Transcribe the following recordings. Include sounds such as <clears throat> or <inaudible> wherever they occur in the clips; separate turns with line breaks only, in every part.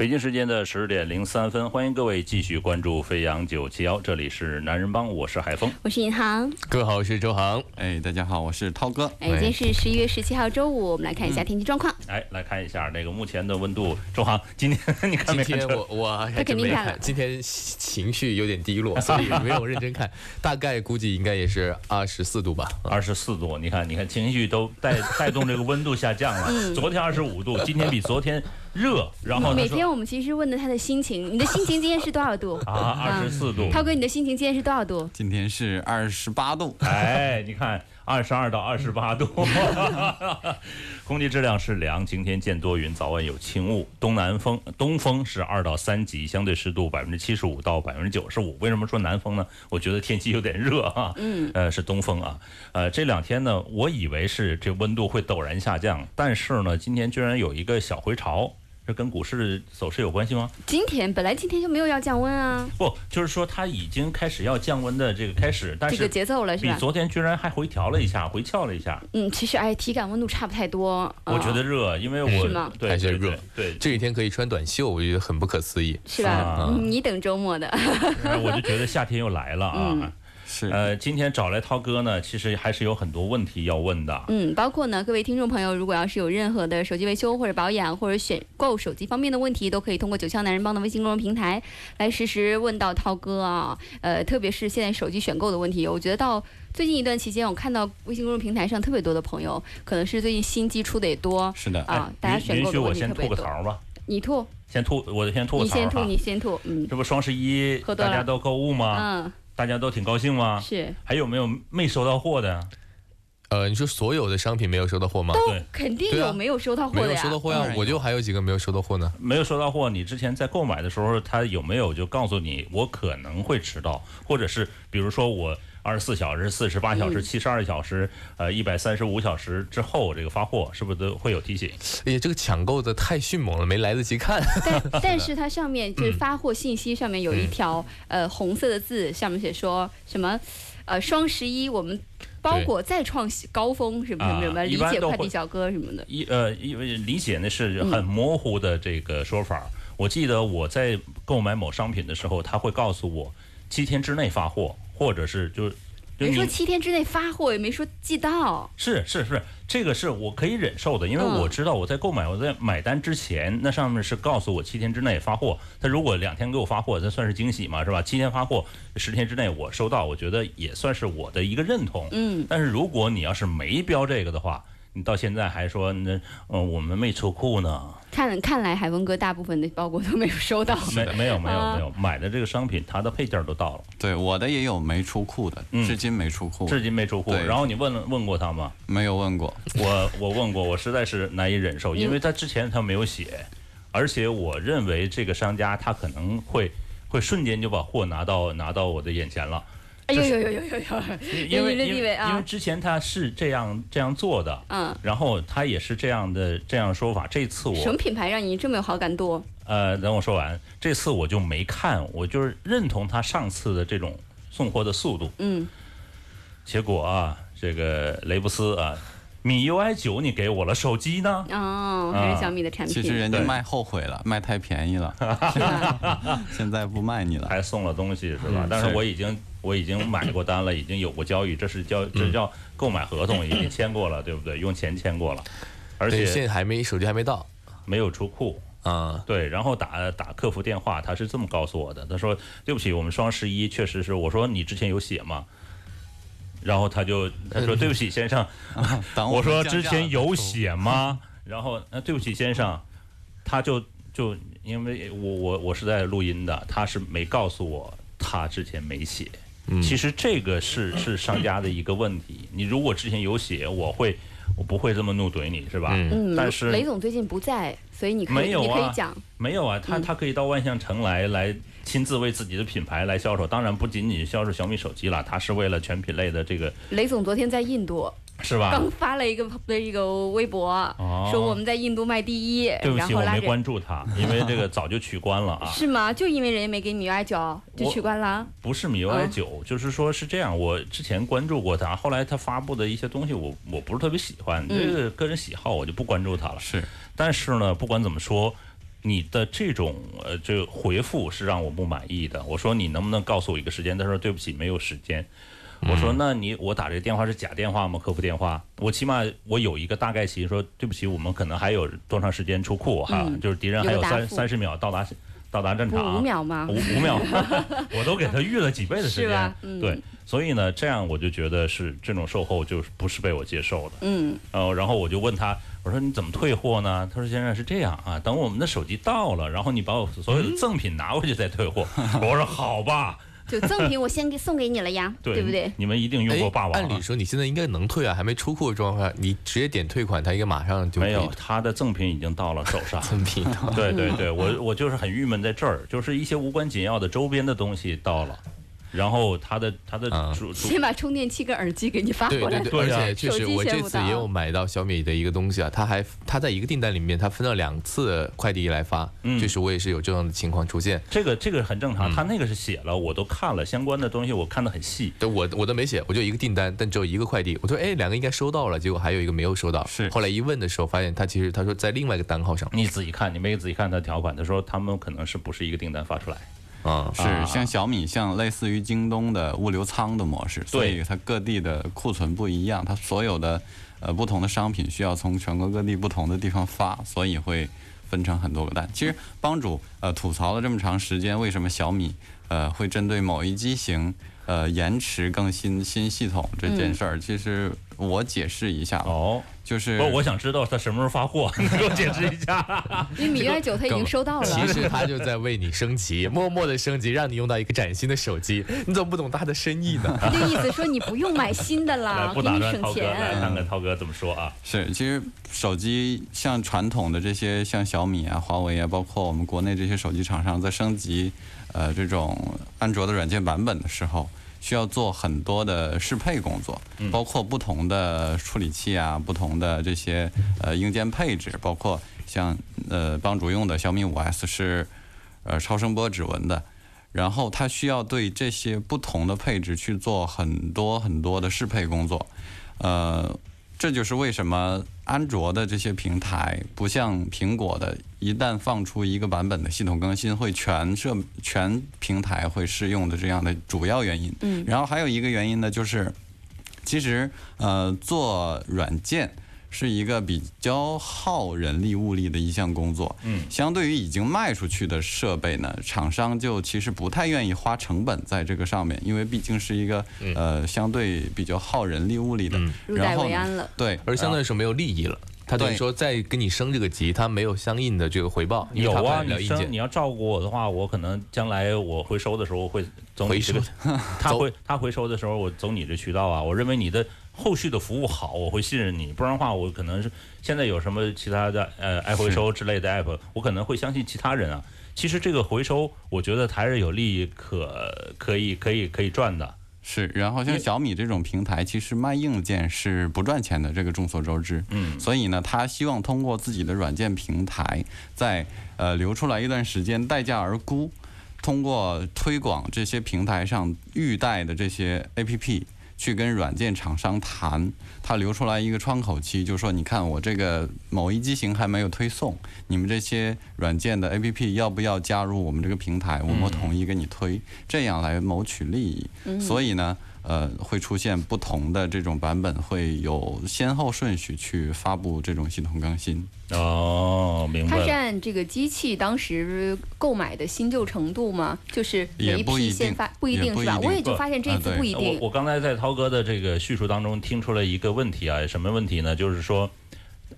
北京时间的十点零三分，欢迎各位继续关注飞扬九七幺，这里是男人帮，我是海峰，
我是银行，
各位好，我是周航，
哎，大家好，我是涛哥，
哎，今天是十一月十七号周五，我们来看一下天气状况，
哎，来看一下那个目前的温度，周航，今天你看没看？
今天我我还真没看，今天情绪有点低落，所以 <laughs> 没有认真看，大概估计应该也是二十四度吧，
二十四度，你看，你看情绪都带带动这个温度下降了，昨天二十五度，今天比昨天。热，然后
每天我们其实问的他的心情，你的心情今天是多少度？<laughs>
啊，二十四度。
涛哥，你的心情今天是多少度？
今天是二十八度。
哎，你看，二十二到二十八度。<laughs> 空气质量是良，晴天见多云，早晚有轻雾，东南风，东风是二到三级，相对湿度百分之七十五到百分之九十五。为什么说南风呢？我觉得天气有点热啊。嗯。呃，是东风啊。呃，这两天呢，我以为是这温度会陡然下降，但是呢，今天居然有一个小回潮。这跟股市走势有关系吗？
今天本来今天就没有要降温啊。
不，就是说它已经开始要降温的这个开始，但是
这个节奏了是
吧？比昨天居然还回调了一下，回翘了一下。
嗯，其实哎，体感温度差不太多。
我觉得热，因为我
是吗？
对，
还是热。
对，
这几天可以穿短袖，我觉得很不可思议，
是吧？<laughs> 你等周末的。
我就觉得夏天又来了啊。
是
呃，今天找来涛哥呢，其实还是有很多问题要问的。
嗯，包括呢，各位听众朋友，如果要是有任何的手机维修或者保养或者选购手机方面的问题，都可以通过九霄男人帮的微信公众平台来实时问到涛哥啊。呃，特别是现在手机选购的问题，我觉得到最近一段期间，我看到微信公众平台上特别多的朋友，可能是最近新机出的也多。
是的
啊，大家选购的问题特别多。
先吐个槽吧。
你吐。
先吐，我先吐个槽。
你先吐，你先吐。嗯。
这不双十一大家都购物吗？嗯。大家都挺高兴吗？
是，
还有没有没收到货的？
呃，你说所有的商品没有收到货吗？
都肯定有没有收到货的
呀。没有收到货呀，我就还有几个没有收到货呢。
没有收到货，你之前在购买的时候，他有没有就告诉你我可能会迟到，或者是比如说我。二十四小时、四十八小时、七十二小时，呃，一百三十五小时之后，这个发货是不是都会有提醒？
哎呀，这个抢购的太迅猛了，没来得及看。<laughs>
但 <laughs> 但是它上面就是发货信息上面有一条呃红色的字，上面写说什么？呃，双十一我们包裹再创高峰，什么什么什么？理解快递小哥什么的。
一呃，因为理解那是很模糊的这个说法。我记得我在购买某商品的时候，他会告诉我七天之内发货。或者是就
没说七天之内发货，也没说寄到。
是是是，这个是我可以忍受的，因为我知道我在购买我在买单之前，那上面是告诉我七天之内发货。他如果两天给我发货，那算是惊喜嘛，是吧？七天发货，十天之内我收到，我觉得也算是我的一个认同。嗯。但是如果你要是没标这个的话，你到现在还说那嗯我们没出库呢？
看看来海峰哥大部分的包裹都没有收到。
没没有没有没有买的这个商品，它的配件都到了。
对，我的也有没出库的，至今没出库。
至今没出库。然后你问了问过他吗？
没有问过。
我我问过，我实在是难以忍受，因为他之前他没有写，而且我认为这个商家他可能会会瞬间就把货拿到拿到我的眼前了。
有有有有有有，
因为因为因为之前他是这样这样做的，嗯，然后他也是这样的这样说法。这次我
什么品牌让你这么有好感度？
呃，等我说完，这次我就没看，我就是认同他上次的这种送货的速度，嗯。结果啊，这个雷布斯啊，米 UI 九你给我了，手机呢？
哦，还是小米的产品。
其实人家卖后悔了，卖太便宜了，<laughs> 现在不卖你了，
还送了东西是吧？但是我已经。我已经买过单了，<laughs> 已经有过交易，这是交这叫购买合同，已经 <clears throat> 签过了，对不对？用钱签过了，而且
现在还没手机还没到，
没有出库啊。对，然后打打客服电话，他是这么告诉我的，他说：“对不起，我们双十一确实是。”我说：“你之前有写吗？”然后他就他说：“ <laughs> 对不起，先生。<laughs> ”我说：“之前有写吗？”然后那对不起，先生，他就就因为我我我是在录音的，他是没告诉我他之前没写。其实这个是是商家的一个问题。你如果之前有写，我会我不会这么怒怼你，是吧？
嗯，
但是
雷总最近不在，所以你可以
没有啊
你可以讲，
没有啊，他
嗯。
他可以到万象城来来亲自为自己的品牌来销售，当然不仅仅销售小米手机了，他是为了全品类的这个
雷总昨天在印度
是吧？
刚发了一个一个微博，
哦
说我们在印度卖第一，
对不起，我没关注他，<laughs> 因为这个早就取关了啊。
是吗？就因为人家没给米 UI 九就取关了？
不是米 UI 九、就是说是这样，我之前关注过他，后来他发布的一些东西我我不是特别喜欢，
嗯
这个个人喜好我就不关注他了。
是
但是呢，不管怎么说，你的这种呃这个回复是让我不满意的。我说你能不能告诉我一个时间？他说对不起，没有时间。我说那你我打这个电话是假电话吗？客服电话？我起码我有一个大概期，说对不起，我们可能还有多长时间出库哈？
嗯
就是敌人还有三三十秒到达到达战场，
五秒吗
五？五秒，<laughs> 我都给他预了几倍的时间，
嗯
对，所以呢，这样我就觉得是这种售后就是不是被我接受的。
嗯，
呃，然后我就问他，我说你怎么退货呢？他说先生是这样啊，等我们的手机到了，然后你把我所有的赠品拿回去再退货。我说好吧，
就赠品我先给送给你了呀，
对
不对？
你们一定用过霸王、啊。
按理说你现在应该能退啊，还没出库的状况下，你直接点退款，他应该马上就
没有，他的赠品已经到了手上。<laughs>
赠品 <laughs> 的。
对对对，我我就是很郁闷在这儿，就是一些无关紧要的周边的东西到了，然后他的他的
啊
主主
先把充电器跟耳机给你发
对
过来
对。对，
对啊
而且确实，我这次也有买到小米的一个东西啊，它还它在一个订单里面，它分了两次快递来发，
嗯
就是我也是有这样的情况出现。
这个这个很正
嗯
常，他那个是写了，我都看了相关的东西，我看得很细。
对我我都没写，我就一个订单，但只有一个快递。我说哎，两个应该收到了，结果还有一个没有收到。
是
后来一问的时候，发现他其实他说在另外一个单号上
你仔细看，你没仔细看他条款，他说他们可能是不是一个订单发出来。
啊。
是像小米，像类似于京东的物流仓的模式，所以它各地的库存不一样，它所有的呃不同的商品需要从全国各地不同的地方发，所以会分成很多个单。其实帮主呃吐槽了这么长时间，为什么小米呃会针对某一机型呃延迟更新新系统这件事儿，其实我解释一下，
哦，
就是
不，我想知道他什么时候发货，<laughs> 你给我解释一下。
因为米 UI 九他已经收到了。
其实他就在为你升级，<laughs> 默默的升级，让你用到一个崭新的手机。你怎么不懂他的深意呢？<laughs>
他就意思说你不用买新的
来，
了，
不
给你省
打断涛哥，来
钱。
看看涛哥怎么说啊？
是，其实手机像传统的这些，像小米啊、华为啊，包括我们国内这些手机厂商，在升级呃这种安卓的软件版本的时候，需要做很多的适配工作，包括不同的处理器啊、不同的这些呃硬件配置，包括像呃帮主用的小米五 S 是呃超声波指纹的。然后它需要对这些不同的配置去做很多很多的适配工作，呃，这就是为什么安卓的这些平台不像苹果的，一旦放出一个版本的系统更新，会全设全平台会适用的这样的主要原因。
嗯
然后还有一个原因呢，就是其实呃做软件。是一个比较耗人力物力的一项工作，
嗯
相对于已经卖出去的设备呢，厂商就其实不太愿意花成本在这个上面，因为毕竟是一个呃相对比较耗人力物力的。
嗯
入袋
然后呢
为安了。
对，
而相对来说没有利益了。他等于
对
说再跟你升这个级，他没有相应的这个回报。
有啊，
换不了硬件
你升你要照顾我的话，我可能将来我回收的时候会 <laughs> 走你这个，他回他回收的时候我走你这渠道啊。我认为你的后续的服务好，我会信任你，不然的话我可能是现在有什么其他的呃爱回收之类的 app，我可能会相信其他人啊。其实这个回收，我觉得还是有利益可可以可以可以赚的。
是，然后像小米这种平台，其实卖硬件是不赚钱的，这个众所周知。
嗯
所以呢，他希望通过自己的软件平台，在呃留出来一段时间，待价而沽，通过推广这些平台上预带的这些 APP，去跟软件厂商谈，他留出来一个窗口期，就说你看我这个某一机型还没有推送，你们这些软件的 APP 要不要加入我们这个平台？我们统一给你推，这样来谋取利益。所以呢，呃，会出现不同的这种版本，会有先后顺序去发布这种系统更新。
哦，明白
它是。按这个机器当时购买的新旧程度吗？就是哪
也不一定
批先发，不一定是吧？我也就发现这一次不一定。
我刚才在涛哥的这个叙述当中听出了一个问题啊，什么问题呢？就是说，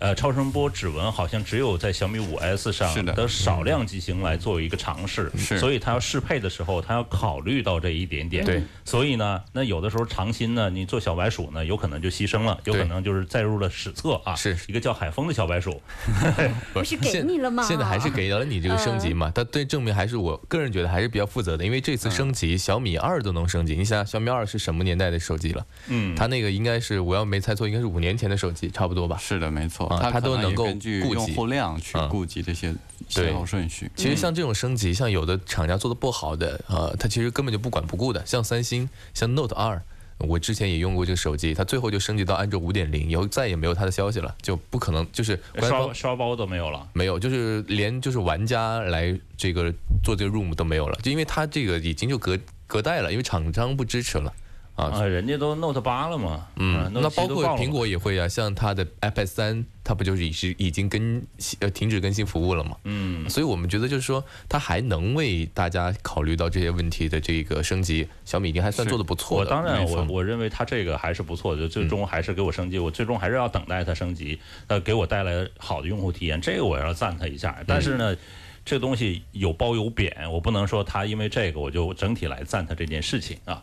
呃，超声波指纹好像只有在小米五 S 上
的
的少量机型来作为一个尝试，
是
所以它要适配的时候，它要考虑到这一点点。
对，
所以呢，那有的时候长新呢，你做小白鼠呢，有可能就牺牲了，有可能就是载入了史册啊，
是
一个叫海风的小白鼠。<laughs>
不是给你了吗？
现在还是给了你这个升级嘛？它对证明还是我个人觉得还是比较负责的，因为这次升级小米二都能升级。你想想，小米二是什么年代的手机了？
嗯，
它那个应该是我要没猜错，应该是五年前的手机，差不多吧？
是的，没错，
啊它
它
都能够
根据
顾及
用户量去
啊
顾及这些
对
先后顺序。
其实像这种升级，像有的厂家做的不好的，呃，它其实根本就不管不顾的。像三星，像 Note 二，我之前也用过这个手机，它最后就升级到安卓五点零，以后再也没有它的消息了，就不可能，就是官
刷
方
刷包都没有了。
没有，就是连就是玩家来这个做这个 room 都没有了，就因为它这个已经就隔隔代了，因为厂商不支持了。啊，
啊，人家都 Note 八了嘛，
嗯
啊，
那包括苹果也会啊，像它的 iPad 三，它不就是已是已经更呃停止更新服务了嘛？
嗯，
所以我们觉得就是说，它还能为大家考虑到这些问题的这个升级，小米已经还算做的不错的。
我当然我我认为它这个还是不错的，最终还是给我升级，我最终还是要等待它升级，呃，给我带来好的用户体验，这个我要赞它一下。但是呢，这个东西有褒有贬，我不能说它因为这个我就整体来赞它这件事情啊。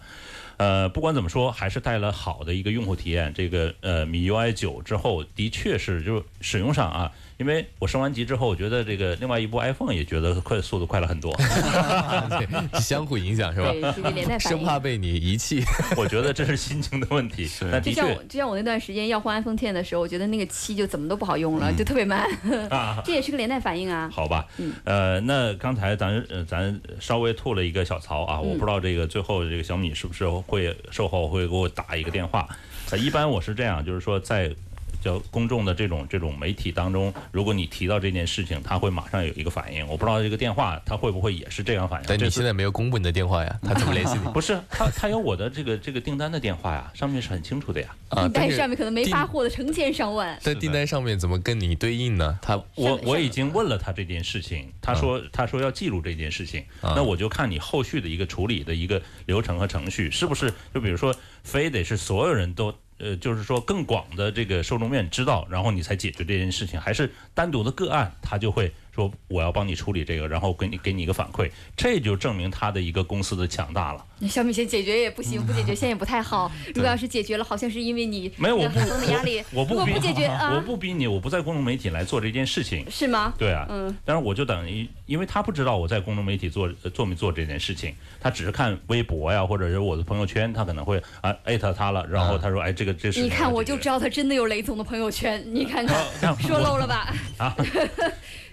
呃，不管怎么说，还是带了好的一个用户体验。这个呃，米 UI 九之后，的确是就使用上啊，因为我升完级之后，我觉得这个另外一部 iPhone 也觉得快速度快了很多。
对，<laughs> 相互影响是吧？
对，这个连带反应。
生怕被你遗弃。<laughs>
我觉得这是心情的问题。<laughs> 但
就像我，就像我那段时间要换 iPhone Ten 的时候，我觉得那个七就怎么都不好用了，就特别慢。
啊，
这也是个连带反应啊。
好吧，呃，那刚才咱呃咱稍微吐了一个小槽啊，我不知道这个最后这个小米是不是会售后会给我打一个电话？呃，一般我是这样，就是说在。叫公众的这种这种媒体当中，如果你提到这件事情，他会马上有一个反应。我不知道这个电话他会不会也是这样反应？
但你现在没有公布你的电话呀，他怎么联系你？<laughs>
不是他他有我的这个这个订单的电话呀，上面是很清楚的呀。
啊，
订
但是
单上面可能没发货的成千上万。
在订单上面怎么跟你对应呢？他
我我已经问了他这件事情，他说他说要记录这件事情，
啊
那我就看你后续的一个处理的一个流程和程序，是不是就比如说非得是所有人都呃，就是说更广的这个受众面知道，然后你才解决这件事情，还是单独的个案他就会说我要帮你处理这个，然后给你给你一个反馈，这就证明他的一个公司的强大了。
小米先解决也不行，不解决现在也不太好。<laughs> 如果要是解决了，好像是因为你
没有，我不
很多的压力。
我不
解决 <laughs>
我
啊，
不逼你，我不在公众媒体来做这件事情。
是吗？
对啊，
嗯，
但是我就等于，因为他不知道我在公众媒体做呃做没做这件事情，他只是看微博呀，或者是我的朋友圈，他可能会啊艾特他了，然后他说，哎，这个这是
你看我就知道他真的有雷总的朋友圈，你看看
看 <laughs>
说漏了吧？
啊，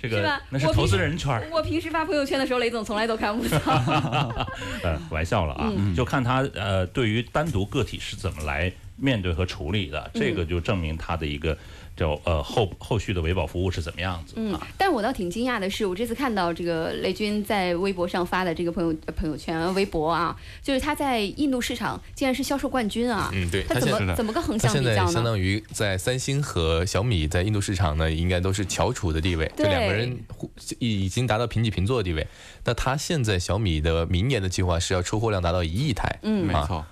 这个那是投资人圈儿，
我平时发朋友圈的时候，雷总从来都看不到。<laughs>
呃，玩笑了啊，
嗯。
就看他呃对于单独个体是怎么来面对和处理的，这个就证明他的一个叫呃后后续的维保服务是怎么样子
嗯
啊。，
但我倒挺惊讶的是，我这次看到这个雷军在微博上发的这个朋友呃朋友圈、微博啊，就是他在印度市场竟然是销售冠军啊！
嗯，对，
他怎么怎么个横
他现在
向比较呢？
相当于在三星和小米在印度市场呢，应该都是翘楚的地位，就两个人互已已经达到平起平坐的地位。那他现在小米的明年的计划是要出货量达到一亿台，
嗯
啊
没错，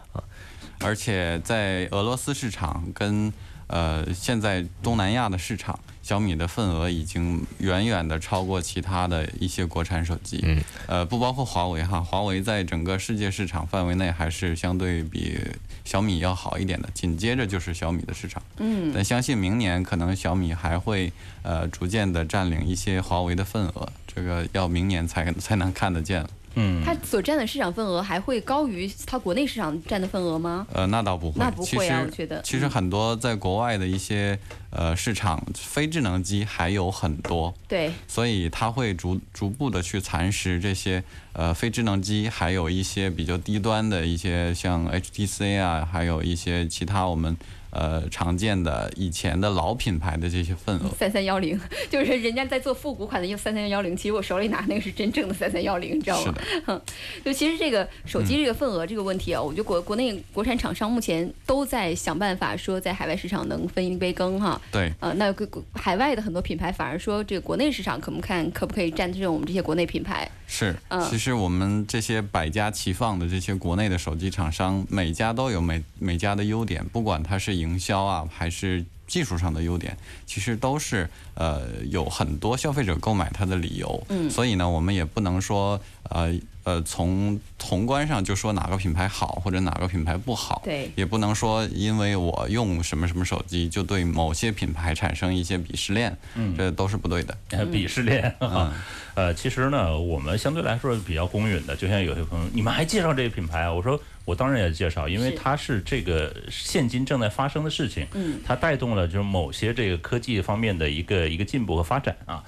而且在俄罗斯市场跟呃现在东南亚的市场，小米的份额已经远远的超过其他的一些国产手机。
嗯，
呃，不包括华为哈，华为在整个世界市场范围内还是相对比小米要好一点的，紧接着就是小米的市场。
嗯，
但相信明年可能小米还会呃逐渐的占领一些华为的份额，这个要明年才才能看得见了。
嗯，
它所占的市场份额还会高于它国内市场占的份额吗？
呃，那倒不会，
那不会啊我觉得。
其实很多在国外的一些呃市场，非智能机还有很多，
对，
所以它会逐逐步的去蚕食这些呃非智能机，还有一些比较低端的一些像 HTC 啊，还有一些其他我们呃常见的以前的老品牌的这些份额。
三三幺零，<laughs> 就是人家在做复古款的用三三幺零，其实我手里拿那个是真正的三三幺零，你知道
是
吗？
的，<laughs>
就其实这个手机这个份额这个问题啊，我觉得国国内国产厂商目前都在想办法说在海外市场能分一杯羹哈。
对，
呃，那个海外的很多品牌反而说这个国内市场可不看可不可以占据我们这些国内品牌？
是
嗯。
其实我们这些百家齐放的这些国内的手机厂商，每家都有每每家的优点，不管它是营销啊，还是技术上的优点，其实都是呃有很多消费者购买它的理由。
嗯
所以呢，我们也不能说呃呃从宏观上就说哪个品牌好或者哪个品牌不好。
对
也不能说因为我用什么什么手机就对某些品牌产生一些鄙视链，
嗯
这都是不对的。
呃鄙视链。
嗯
呃，其实呢，我们相对来说比较公允的，就像有些朋友，你们还介绍这个品牌啊？我说我当然也介绍，因为它是这个现今正在发生的事情，
嗯，
它带动了就是某些这个科技方面的一个一个进步和发展啊。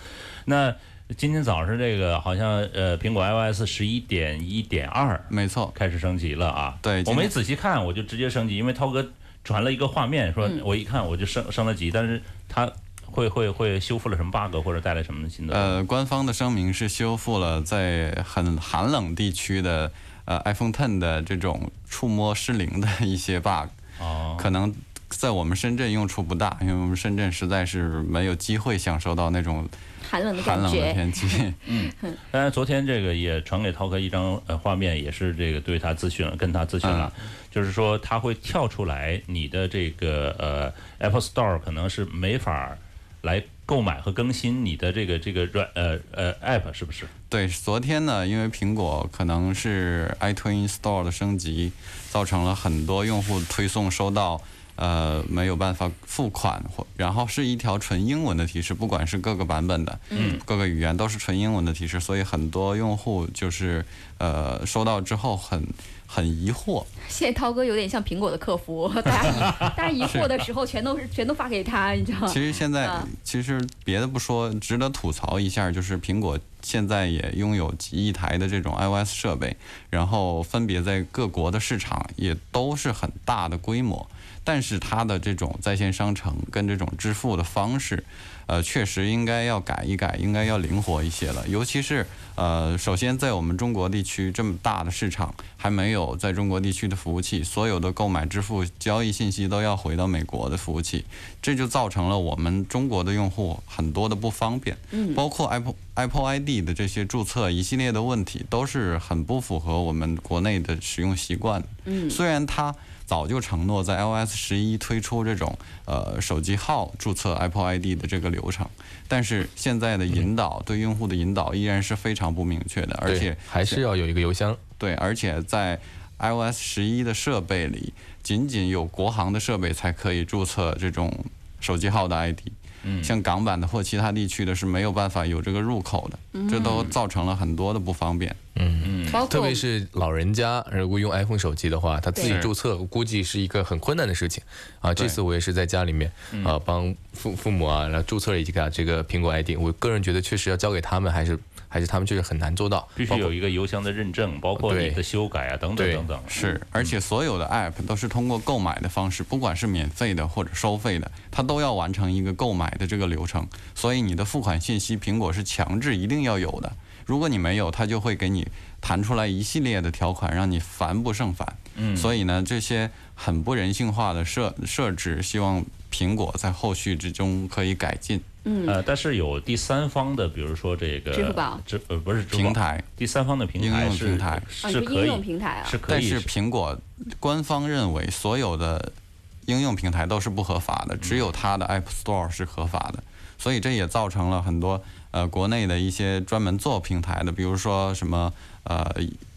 那今天早上这个好像呃，苹果 iOS 十一点一点二
没错，
开始升级了啊。
对我没
仔细看，我就直接升级，因为涛哥传了一个画面，说
嗯。
我一看我就升升了级，但是它会会会修复了什么 bug 或者带来什么新的？
呃，官方的声明是修复了在很寒冷地区的呃 iPhone Ten 的这种触摸失灵的一些 bug，
哦，
可能在我们深圳用处不大，因为我们深圳实在是没有机会享受到那种
寒冷的
寒冷的。天气。<laughs>
嗯当然，昨天这个也传给涛哥一张呃画面，也是这个对他咨询了，跟他咨询了，就是说他会跳出来你的这个呃 Apple Store 可能是没法来购买和更新你的这个这个软呃呃 App 是不是？
对，昨天呢，因为苹果可能是 iTunes Store 的升级，造成了很多用户推送收到呃没有办法付款，或然后是一条纯英文的提示，不管是各个版本的，
嗯，
各个语言都是纯英文的提示，所以很多用户就是呃收到之后很很疑惑，
现在涛哥有点像苹果的客服，大家疑大家疑惑的时候全都是全都发给他，你知道吗？
其实现在
啊。
其实别的不说，值得吐槽一下，就是苹果现在也拥有几亿台的这种 iOS 设备，然后分别在各国的市场也都是很大的规模，但是它的这种在线商城跟这种支付的方式，呃，确实应该要改一改，应该要灵活一些了。尤其是呃，首先在我们中国地区这么大的市场，还没有在中国地区的服务器，所有的购买、支付、交易信息都要回到美国的服务器，这就造成了我们中国的用户很多的不方便。
嗯
包括 Apple Apple ID 的这些注册一系列的问题，都是很不符合我们国内的使用习惯。
嗯
虽然它早就承诺在 iOS 十一推出这种呃手机号注册 Apple ID 的这个流程，但是现在的引导对用户的引导依然是非常不明确的，而且
还是要有一个邮箱。
对，而且在 iOS 十一的设备里，仅仅有国行的设备才可以注册这种手机号的 ID。
嗯
像港版的或其他地区的是没有办法有这个入口的，这都造成了很多的不方便。
嗯
包括
特别是老人家，如果用 iPhone 手机的话，他自己注册，估计是一个很困难的事情啊。这次我也是在家里面啊，帮父父母啊，然后注册了一个这个苹果 ID。我个人觉得，确实要交给他们，还是还是他们确实很难做到。
必须有一个邮箱的认证，包括你的修改啊，等等等等。
是，而且所有的 App 都是通过购买的方式，不管是免费的或者收费的，它都要完成一个购买的这个流程。所以你的付款信息，苹果是强制一定要有的。如果你没有，它就会给你弹出来一系列的条款，让你烦不胜烦。
嗯，
所以呢，这些很不人性化的设设置，希望苹果在后续之中可以改进。
嗯。
呃，但是有第三方的，比如说这个
支付宝。
支呃不是
平，台，
第三方的平
应
台是
用平台。
啊，
是可
应用
以
平台啊。
是，可以
但是苹果官方认为所有的应用平台都是不合法的，只有它的 App Store 是合法的，所以这也造成了很多呃国内的一些专门做平台的，比如说什么呃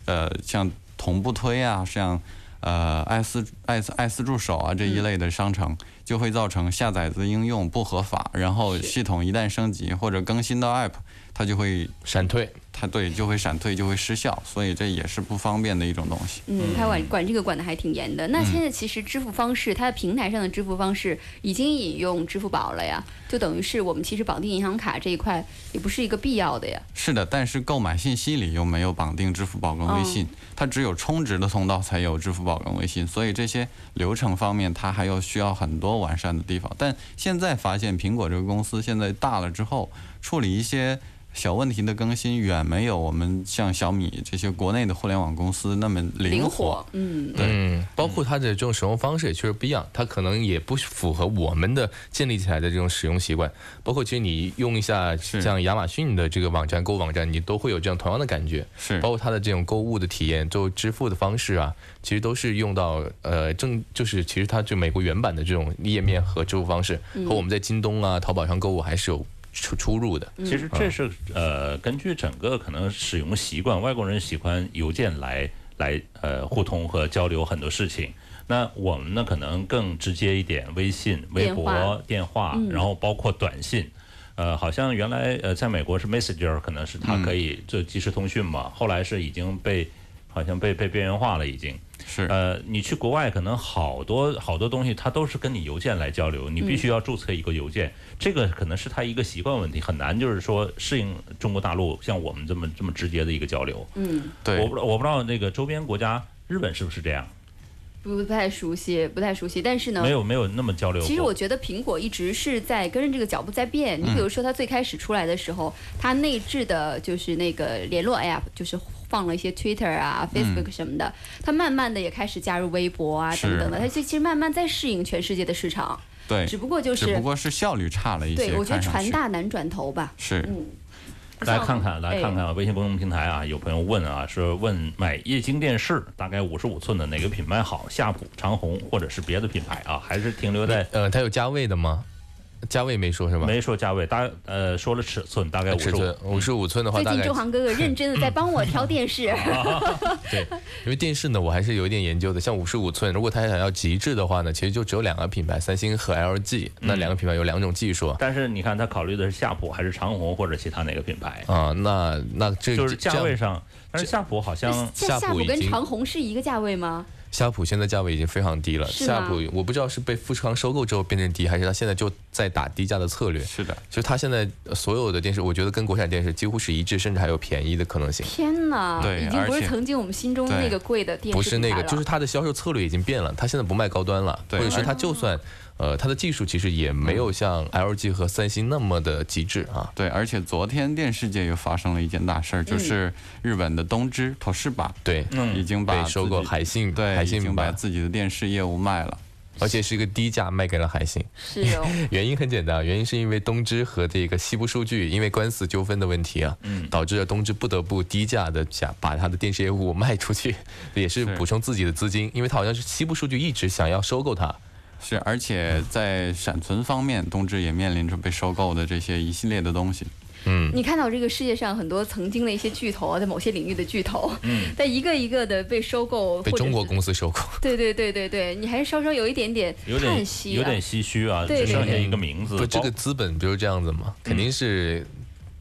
呃像同步推啊，像呃爱思爱思爱思助手啊这一类的商城，就会造成下载的应用不合法，然后系统一旦升级或者更新到 App，它就会
闪退，
它对就会闪退就会失效，所以这也是不方便的一种东西。
嗯，他管管这个管的还挺严的。那现在其实支付方式，它的平台上的支付方式已经引用支付宝了呀，就等于是我们其实绑定银行卡这一块也不是一个必要的呀。
是的，但是购买信息里又没有绑定支付宝跟微信，它只有充值的通道才有支付宝跟微信，所以这些流程方面它还有需要很多完善的地方。但现在发现苹果这个公司现在大了之后，处理一些小问题的更新远没有我们像小米这些国内的互联网公司那么灵
灵
活。
嗯，
包括它的这种使用方式也确实不一样，它可能也不符合我们的建立起来的这种使用习惯。包括其实你用一下像亚马逊的这个网站、购物网站，你都会有这样同样的感觉。
是
包括它的这种购物的体验、就支付的方式啊，其实都是用到呃正就是其实它就美国原版的这种页面和支付方式，和我们在京东啊、淘宝上购物还是有出出入的。
其实这是呃，根据整个可能使用习惯，外国人喜欢邮件来来呃互通和交流很多事情。那我们呢，可能更直接一点，微信、微博、
电
电话，然后包括短信。呃，好像原来呃，在美国是 Messenger，可能是它可以做即时通讯嘛，后来是已经被好像被被边缘化了，已经。
是
呃，你去国外可能好多好多东西，它都是跟你邮件来交流，你必须要注册一个邮件，这个可能是他一个习惯问题，很难就是说适应中国大陆像我们这么这么直接的一个交流。
嗯，
对
我不知道我不知道那个周边国家日本是不是这样，
不太熟悉，不太熟悉，但是呢
没。有没有那么交流。
其实我觉得苹果一直是在跟着这个脚步在变。你比如说，它最开始出来的时候，它内置的就是那个联络 App，就是放了一些 Twitter 啊、Facebook 什么的。他慢慢的也开始加入微博啊等等的，他就其实慢慢在适应全世界的市场。
对，
只不过就是
只不过是效率差了一些。
对，我觉得
看上去
船大难转头吧。
是
嗯，
来看看，来看
哎
看微信公众平台啊，有朋友问啊，说问买液晶电视大概五十五寸的哪个品牌好？夏普、长虹或者是别的品牌啊？还是停留在
呃，它有价位的吗？价位没说是吧？
没说价位，大呃说了尺寸，大概五十五
寸。五十五寸的话，大概
最近周航哥哥认真的在帮我挑电视。<laughs>
对，因为电视呢，我还是有一点研究的。像五十五寸，如果他想要极致的话呢，其实就只有两个品牌，三星和 LG。那两个品牌有两种技术
但是你看他考虑的是夏普还是长虹或者其他哪个品牌？
啊。那那这
就是价位上，但是夏普好像
夏夏普跟长虹是一个价位吗？
夏普现在价位已经非常低了。夏普我不知道是被富士康收购之后变成低，还是它现在就在打低价的策略。
是的，
就是它现在所有的电视，我觉得跟国产电视几乎是一致，甚至还有便宜的可能性。
天哪，
对
已经不是曾经我们心中那个贵的电视
不是那个，就是它的销售策略已经变了，它现在不卖高端了，或
对
者说它就算，呃，它的技术其实也没有像 LG 和三星那么的极致啊。
对，而且昨天电视界又发生了一件大事儿，就是日本的东芝 Toshiba
对，
嗯
已经把
被收购海信，
对，
海信
已经把
把，
自己的电视业务卖了。
而且是一个低价卖给了海信。
是哦，<laughs>
原因很简单，原因是因为东芝和这个西部数据因为官司纠纷的问题啊，
嗯
导致了东芝不得不低价的想把它的电视业务 <laughs> 卖出去，也是
是
补充自己的资金，因为它好像是西部数据一直想要收购它。
是，而且在闪存方面，东芝也面临着被收购的这些一系列的东西。
嗯，
你看到这个世界上很多曾经的一些巨头啊，在某些领域的巨头，
嗯，
在一个一个的被收购，
被中国公司收购。<laughs>
对对对对对，你还是稍稍有一点点
有点
叹息、啊，
有点唏嘘啊，
对
只剩下一个名字。
不，这个资本不就是这样子吗？肯定是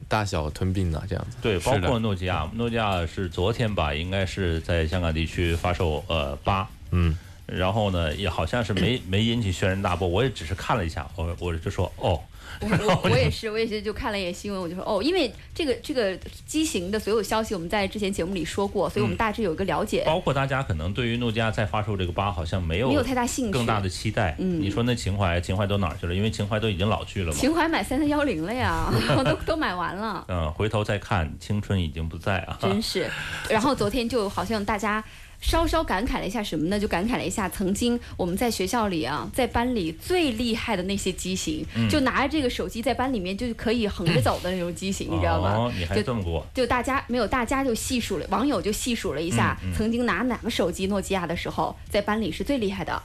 大小吞并啊，这样子。
对，包括诺基亚，诺基亚是昨天吧，应该是在香港地区发售呃八，
嗯，
然后呢也好像是没没引起轩然大波，我也只是看了一下，我我就说哦，
我我我也是，我也是就看了一眼新闻，我就说哦，因为这个这个机型的所有消息我们在之前节目里说过，所以我们大致有一个了解，
包括大家可能对于诺基亚再发售这个八好像没有
没有太大兴趣。
更大的期待。
嗯
你说那情怀情怀都哪儿去了？因为情怀都已经老去了嘛。
情怀买三三幺零了呀，<laughs> 都都买完了。
嗯，回头再看，青春已经不在啊。
真是。然后昨天就好像大家稍稍感慨了一下什么呢？就感慨了一下曾经我们在学校里啊，在班里最厉害的那些机型，
嗯
就拿着这个手机在班里面就可以横着走的那种机型，你知道吗？
哦，你还
就
这么过？
就大家没有，大家就细数了，网友就细数了一下，
嗯嗯
曾经拿哪个手机诺基亚的时候，在班里是最厉害的。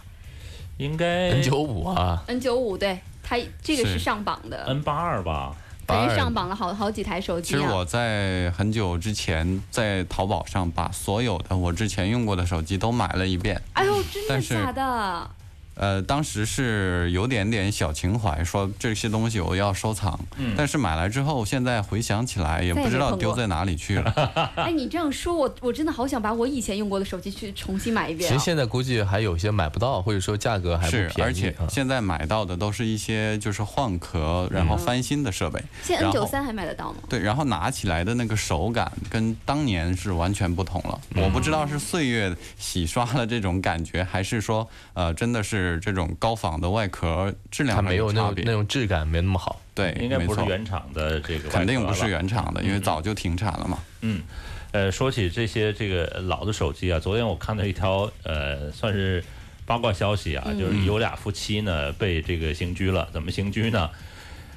应该
N 九五啊
，N 九五对，它这个是
是
上榜的
，N 八二吧。
反正
82
上榜了好好几台手机啊。
其实我在很久之前在淘宝上把所有的我之前用过的手机都买了一遍。
哎呦，真的假的？
呃，当时是有点点小情怀，说这些东西我要收藏。
嗯
但是买来之后，现在回想起来也不知道丢在哪里去了。<laughs>
哎，你这样说，我我真的好想把我以前用过的手机去重新买一遍、啊。
实现在估计还有些买不到，或者说价格还不
是，
便宜。
而且
啊
现在买到的都是一些就是换壳然后翻新的设备。
现在 N 九三还买得到吗？
对，然后拿起来的那个手感跟当年是完全不同了。我不知道是岁月洗刷了这种感觉，还是说呃真的是是这种高仿的外壳质量
它没有那种
差别
那种质感没那么好。
对，
应该不是原厂的这个
肯定不是原厂的，因为
嗯
早就停产了嘛。
嗯，呃，说起这些这个老的手机啊，昨天我看到一条呃，算是八卦消息啊，就是有俩夫妻呢被这个刑拘了，怎么刑拘呢？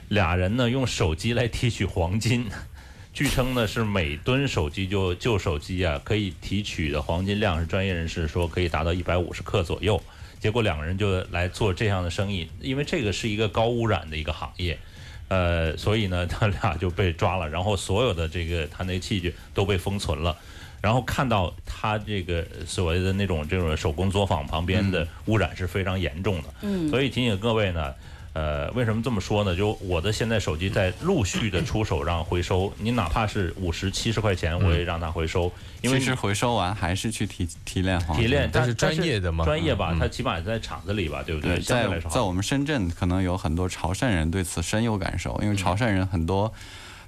俩人呢用手机来提取黄金，据称呢是每吨手机就旧手机啊可以提取的黄金量是专业人士说可以达到一百五十克左右。结果两个人就来做这样的生意，因为这个是一个高污染的一个行业，呃，所以呢，<laughs> 他俩就被抓了，然后所有的这个他那器具都被封存了。然后看到他这个所谓的那种这种手工作坊旁边的污染是非常严重的，
嗯。
所以提醒各位呢，呃，为什么这么说呢？就我的现在手机在陆续的出手让回收，你哪怕是五十、七十块钱，我也让他回收，因为
其实回收完还是去提提炼黄金。
提炼，
但是专业的嘛
专业吧，
嗯
它起码在厂子里吧，对不对？
在
对来说
在我们深圳，可能有很多潮汕人对此深有感受，因为潮汕人很多。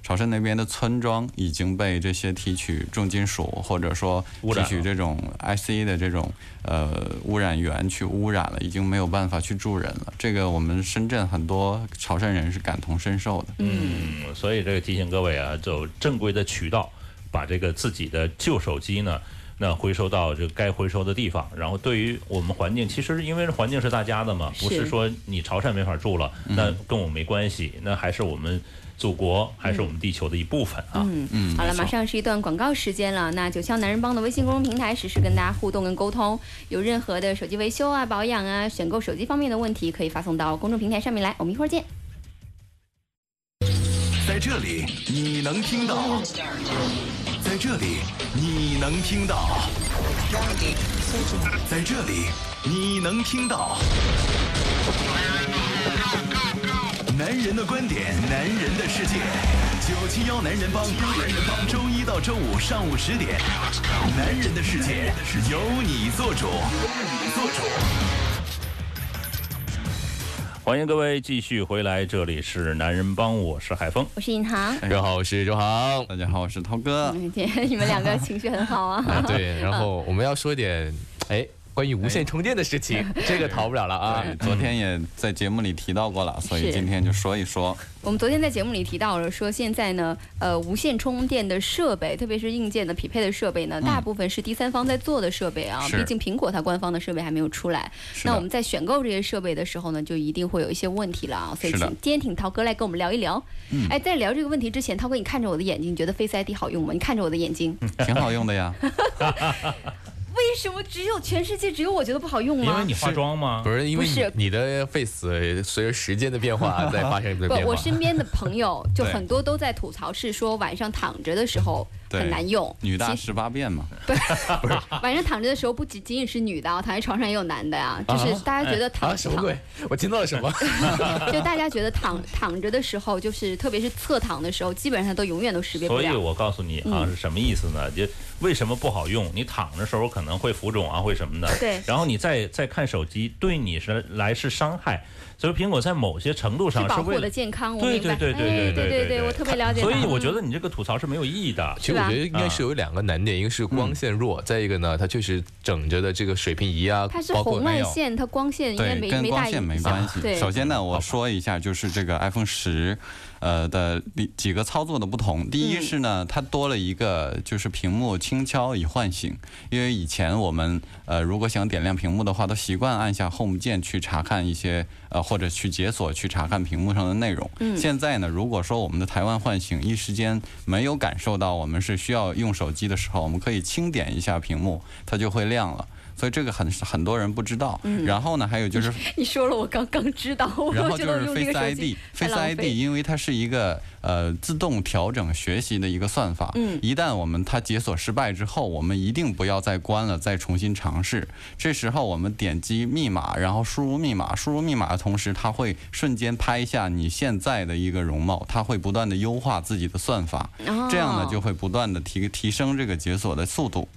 潮汕那边的村庄已经被这些提取重金属或者说提
污染了
取这种 IC 的这种呃污染源去污染了，已经没有办法去住人了。这个我们深圳很多潮汕人是感同身受的。
嗯，所以这个提醒各位啊，走正规的渠道，把这个自己的旧手机呢，那回收到这个该回收的地方。然后对于我们环境，其实因为环境是大家的嘛，不是
是
说你潮汕没法住了，那跟我没关系，那还是我们祖国，还是我们地球的一部分啊。
嗯
嗯，
好了，马上是一段广告时间了。那九霄男人帮的微信公众平台实时跟大家互动跟沟通，有任何的手机维修啊、保养啊、选购手机方面的问题，可以发送到公众平台上面来。我们一会儿见。
在这里你能听到，在这里你能听到，在这里你能听到。男人的观点，男人的世界。九七幺男人帮，男人帮，周一到周五上午十点，男人的世界由你做主，由你做主。
欢迎各位继续回来，这里是男人帮，我是海峰。
我是尹
航，
大家好，我是周航。
大家好，我是涛哥。
嗯，今天你们两个情绪很好啊。
啊，对，然后我们要说一点，哎，关于无线充电的事情，<laughs> 这个逃不了了啊。
昨天也在节目里提到过了，所以今天就说一说。
我们昨天在节目里提到了，说现在呢，呃，无线充电的设备，特别是硬件的匹配的设备呢，大部分是第三方在做的设备啊。
是
毕竟苹果它官方的设备还没有出来。
是
那我们在选购这些设备的时候呢，就一定会有一些问题了啊。所以
是的
请今天请涛哥来跟我们聊一聊。
嗯
哎，在聊这个问题之前，涛哥，你看着我的眼睛，你觉得 Face ID 好用吗？你看着我的眼睛，
挺好用的呀。<laughs>
为什么只有全世界只有我觉得不好用吗？
因为你化妆吗？
不是因为你你的 face 随着时间的变化在发生一个
不，
变化
我。身边的朋友就很多都在吐槽，是说晚上躺着的时候
对
很难用。
女大十八变嘛。<laughs> <laughs>
晚上躺着的时候，不仅仅仅是女的啊，躺在床上也有男的啊。就是大家觉得躺、
啊，什么鬼？我听到了什么？<laughs>
就大家觉得躺躺着的时候，就是特别是侧躺的时候，基本上都永远都识别不了
所以。我告诉你啊，
嗯
是什么意思呢？就为什么不好用？你躺着时候可能会浮肿啊，会什么的。
对
然后你再再看手机，对你是来是伤害。所以苹果在某些程度上是为了。
健康，我
对。对对对
哎对
对
对，我特别了解。
所以我觉
嗯
得你这个吐槽是没有意义的。
其实我觉得应该是有两个难点，一个是光线弱，再一个呢，它确实整着的这个水平仪啊，
它是
包括
红外线，它光线应该
对，
没没大
跟光线
影响
没关系。
对，
首先呢，我说一下，就是这个 iPhone 十，呃的几几个操作的不同。第一
嗯
是呢，它多了一个就是屏幕轻敲以唤醒，因为以前我们呃如果想点亮屏幕的话，都习惯按下 Home 键去查看一些呃或者去解锁去查看屏幕上的内容。
嗯
现在呢，如果说我们的台湾唤醒一时间没有感受到我们是需要用手机的时候，我们可以轻点一下屏幕，它就会亮了。所以这个很很多人不知道。
嗯
然后呢，还有就是 <laughs>
你说了，我刚刚知道，我
然后就是 Face ID。
太
Face ID。因为它是一个呃自动调整学习的一个算法，
嗯
一旦我们它解锁失败之后，我们一定不要再关了，再重新尝试。这时候我们点击密码，然后输入密码，输入密码的同时，它会瞬间拍下你现在的一个容貌，它会不断的优化自己的算法，这样呢
哦
就会不断的提提升这个解锁的速度，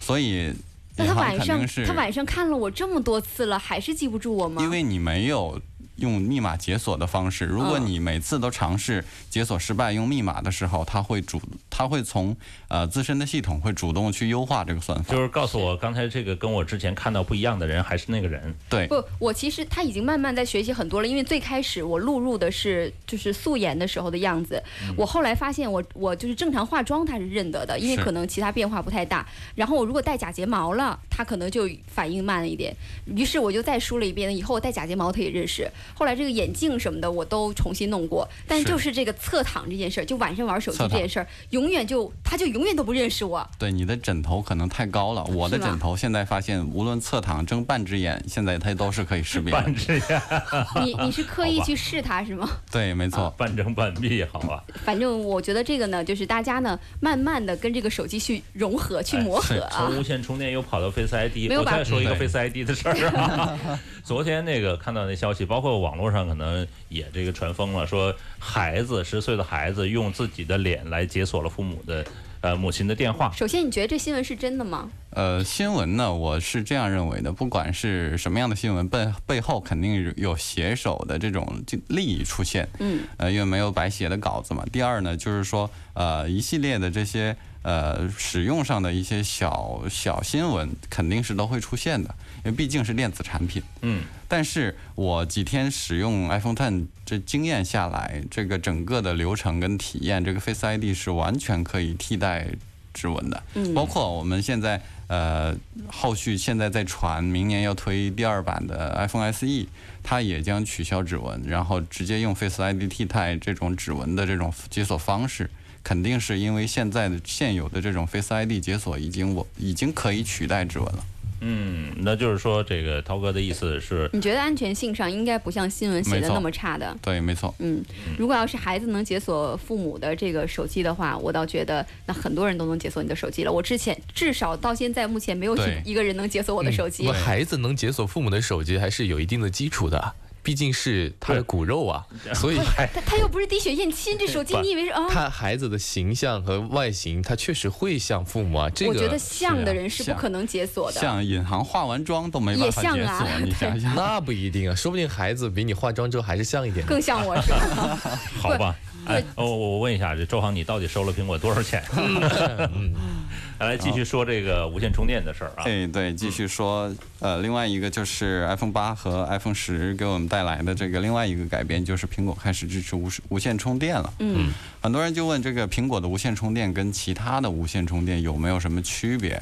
所以。
那他晚上他晚上看了我这么多次了，还是记不住我吗？
因为你没有用密码解锁的方式。如果
嗯
你每次都尝试解锁失败用密码的时候，它会主它会从呃自身的系统会主动去优化这个算法。
就是告诉我刚才这个跟我之前看到不一样的人还是那个人。
对，
不，我其实他已经慢慢在学习很多了，因为最开始我录入的是就是素颜的时候的样子，
嗯
我后来发现我我就是正常化妆他是认得的，因为可能其他变化不太大。然后我如果戴假睫毛了，他可能就反应慢了一点。于是我就再梳了一遍，以后我戴假睫毛他也认识。后来这个眼镜什么的我都重新弄过，但
是
就是这个侧躺这件事儿，就晚上玩手机这件事儿，永远就他就永远都不认识我。
对，你的枕头可能太高了。我的枕头现在发现，无论侧躺睁半只眼，现在它都是可以识别的。
半只眼，
你你是刻意去试它是吗？<laughs>
对，没错。
半睁半闭，好吧？<laughs>
反正我觉得这个呢，就是大家呢，慢慢的跟这个手机去融合、去磨合啊
从。无线充电又跑到 Face ID，
没有把
我再说一个 Face ID 的事儿啊。<laughs> 昨天那个看到那消息，包括网络上可能也这个传疯了，说孩子十岁的孩子用自己的脸来解锁了父母的呃母亲的电话。
首先，你觉得这新闻是真的吗？
呃，新闻呢，我是这样认为的，不管是什么样的新闻，背背后肯定有写手的这种就利益出现。
嗯，
呃，因为没有白写的稿子嘛。第二呢，就是说，呃，一系列的这些呃使用上的一些小小新闻，肯定是都会出现的，因为毕竟是电子产品。
嗯，
但是我几天使用 iPhone Ten 这经验下来，这个整个的流程跟体验，这个 Face ID 是完全可以替代指纹的。
嗯
包括我们现在呃后续现在在传，明年要推第二版的 iPhone SE，它也将取消指纹，然后直接用 Face ID 替代这种指纹的这种解锁方式。肯定是因为现在的现有的这种 Face ID 解锁已经我已经可以取代指纹了。
嗯，那就是说，这个涛哥的意思是，
你觉得安全性上应该不像新闻写的那么差的？
对，没错。
嗯，如果要是孩子能解锁父母的这个手机的话，我倒觉得那很多人都能解锁你的手机了。我之前至少到现在目前没有一个人能解锁我的手机
我。孩子能解锁父母的手机还是有一定的基础的，毕竟是他的骨肉啊，所以 <laughs>
他他又不是滴血验亲，这手机你以为是啊？
他孩子的形象和外形，他确实会像父母啊。这个
我觉得像的人是不可能解锁的。
像隐含化完妆都没办法解锁，你想想。<laughs>
那不一定啊，说不定孩子比你化妆之后还是像一点。
更像我是吧？<laughs>
好吧？哎，我我我问一下，这周航，你到底收了苹果多少钱？<laughs> 来继续说这个无线充电的事儿啊。
哎，对，继续说，呃，另外一个就是 iPhone 八和 iPhone 十给我们带来的这个另外一个改变，就是苹果开始支持无无线充电了。
嗯，
很多人就问这个苹果的无线充电跟其他的无线充电有没有什么区别？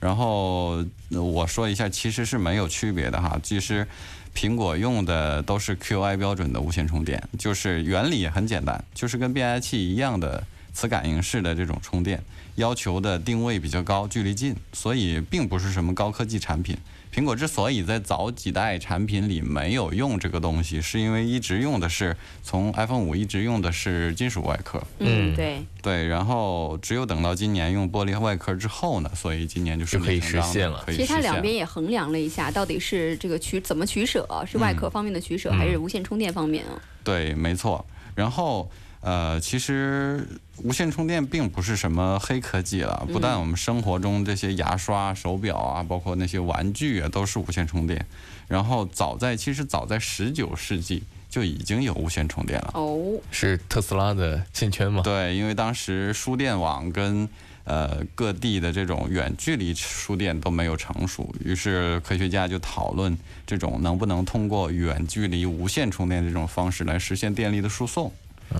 然后呃我说一下，其实是没有区别的哈。其实苹果用的都是 QI 标准的无线充电，就是原理也很简单，就是跟变压器一样的磁感应式的这种充电，要求的定位比较高，距离近，所以并不是什么高科技产品。苹果之所以在早几代产品里没有用这个东西，是因为一直用的是从 iPhone 五一直用的是金属外壳，
嗯，
嗯
对，
对，然后只有等到今年用玻璃外壳之后呢，所以今年就顺理
就可以实现了。
其实它两边也衡量了一下，到底是这个取怎么取舍，是外壳方面的取舍，还是无线充电方面啊？
对，没错。然后呃，其实无线充电并不是什么黑科技了，不但我们生活中这些牙刷、手表啊，包括那些玩具啊，都是无线充电。然后早在其实早在十九世纪就已经有无线充电了。
哦，
是特斯拉的线圈吗？
对，因为当时输电网跟呃各地的这种远距离输电都没有成熟，于是科学家就讨论这种能不能通过远距离无线充电这种方式来实现电力的输送。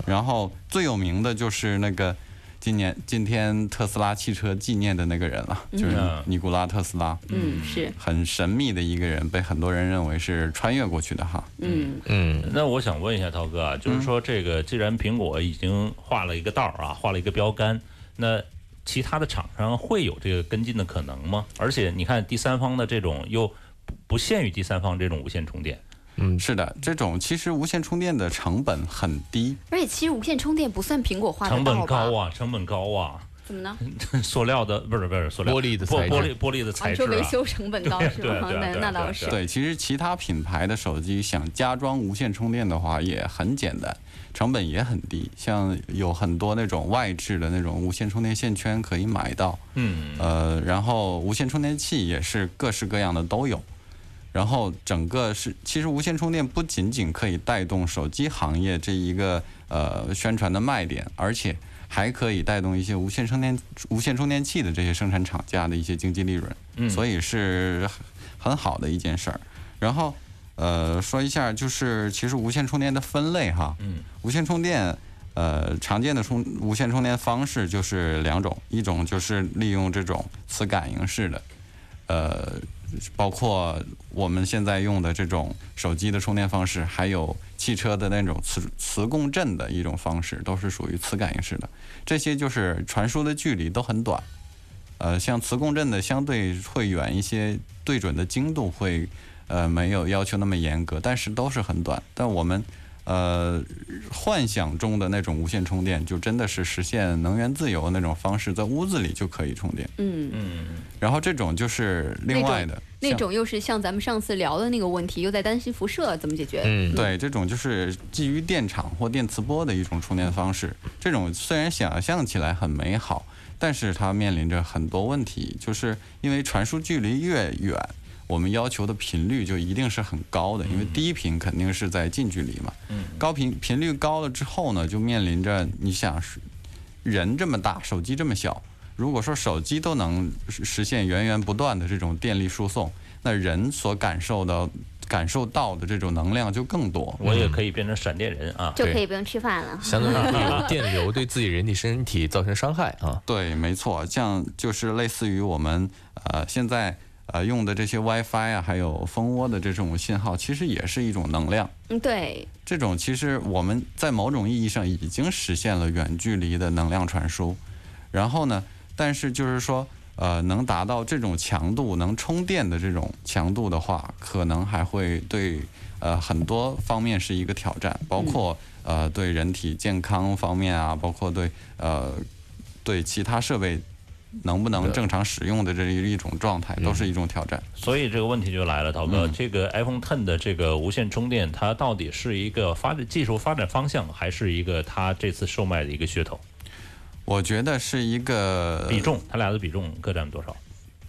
然后最有名的就是那个今年今天特斯拉汽车纪念的那个人了，就是
嗯
尼古拉特斯拉，
嗯，是，
很神秘的一个人，被很多人认为是穿越过去的哈。
嗯，
嗯，
那我想问一下涛哥啊，就是说这个既然苹果已经画了一个道儿啊，画了一个标杆，那其他的厂商会有这个跟进的可能吗？而且你看第三方的这种又不不限于第三方这种无线充电，
是的，这种其实无线充电的成本很低，
而且其实无线充电不算苹果化的
成？本高啊，成本高啊，
怎么呢？<laughs>
塑料的不是不是塑料
玻璃的
玻
材质
玻璃玻璃的
啊，
材质啊，
你说维修成本高是吗？那那倒是。
对，
其实其他品牌的手机想加装无线充电的话也很简单，成本也很低。像有很多那种外置的那种无线充电线圈可以买到，
嗯，
呃，然后无线充电器也是各式各样的都有。然后整个是，其实无线充电不仅仅可以带动手机行业这一个呃宣传的卖点，而且还可以带动一些无线充电无线充电器的这些生产厂家的一些经济利润，
嗯
所以是很好的一件事儿。然后呃说一下，就是其实无线充电的分类哈，
嗯，
无线充电。呃，常见的充无线充电方式就是两种，一种就是利用这种磁感应式的，呃，包括我们现在用的这种手机的充电方式，还有汽车的那种磁磁共振的一种方式，都是属于磁感应式的。这些就是传输的距离都很短，呃，像磁共振的相对会远一些，对准的精度会呃没有要求那么严格，但是都是很短。但我们呃幻想中的那种无线充电，就真的是实现能源自由那种方式，在屋子里就可以充电。
嗯，
嗯，
然后这种就是另外的
那种又是像咱们上次聊的那个问题，又在担心辐射，怎么解决？
嗯，
对，这种就是基于电场或电磁波的一种充电方式。这种虽然想象起来很美好，但是它面临着很多问题，就是因为传输距离越远，我们要求的频率就一定是很高的，因为低频肯定是在近距离嘛。高频频率高了之后呢，就面临着你想是人这么大，手机这么小。如果说手机都能实实现源源不断的这种电力输送，那人所感受到感受到的这种能量就更多。
我也可以变成闪电人啊。
就可以不用吃饭了。
相当于会有电流对自己人体身体造成伤害啊。<laughs>
对，没错，像就是类似于我们呃现在呃用的这些 WiFi 啊，还有蜂窝的这种信号，其实也是一种能量。
嗯，对，
这种其实我们在某种意义上已经实现了远距离的能量传输，然后呢，但是就是说，呃，能达到这种强度，能充电的这种强度的话，可能还会对呃很多方面是一个挑战，包括呃对人体健康方面啊，包括对呃对其他设备能不能正常使用的这一一种状态，都是一种挑战。
所以这个问题就来了，涛哥，
嗯
这个 iPhone Ten 的这个无线充电，它到底是一个发展技术发展方向，还是一个它这次售卖的一个噱头？
我觉得是一个
比重，它俩的比重各占多少？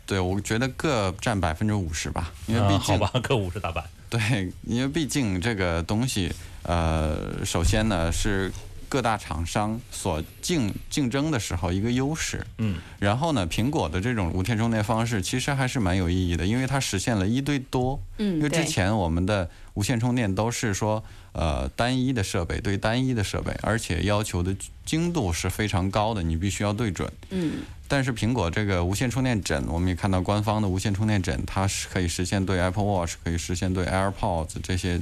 对，我觉得各占百分之五十吧，因为毕
啊，
竟、
好吧，各五十大板。
对，因为毕竟这个东西，呃，首先呢是各大厂商所竞竞争的时候一个优势，
嗯，
然后呢，苹果的这种无线充电方式其实还是蛮有意义的，因为它实现了一对多。
嗯，
因为之，前我们的无线充电都是说，呃，单一的设备对单一的设备，而且要求的精度是非常高的，你必须要对准。
嗯，
但是苹果这个无线充电枕，我们也看到官方的无线充电枕，它是可以实现对 Apple Watch，可以实现对 AirPods 这些